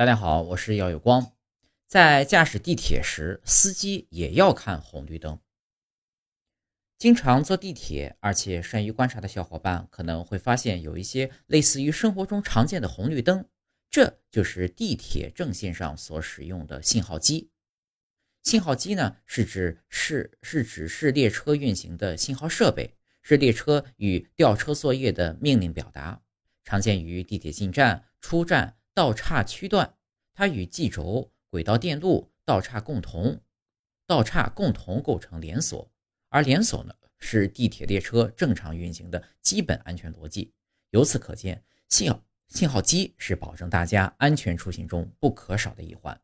大家好，我是姚有光。在驾驶地铁时，司机也要看红绿灯。经常坐地铁，而且善于观察的小伙伴可能会发现，有一些类似于生活中常见的红绿灯，这就是地铁正线上所使用的信号机。信号机呢，是指是是指示列车运行的信号设备，是列车与调车作业的命令表达，常见于地铁进站、出站。道岔区段，它与记轴、轨道电路、道岔共同，道岔共同构成连锁，而连锁呢是地铁列车正常运行的基本安全逻辑。由此可见，信号信号机是保证大家安全出行中不可少的一环。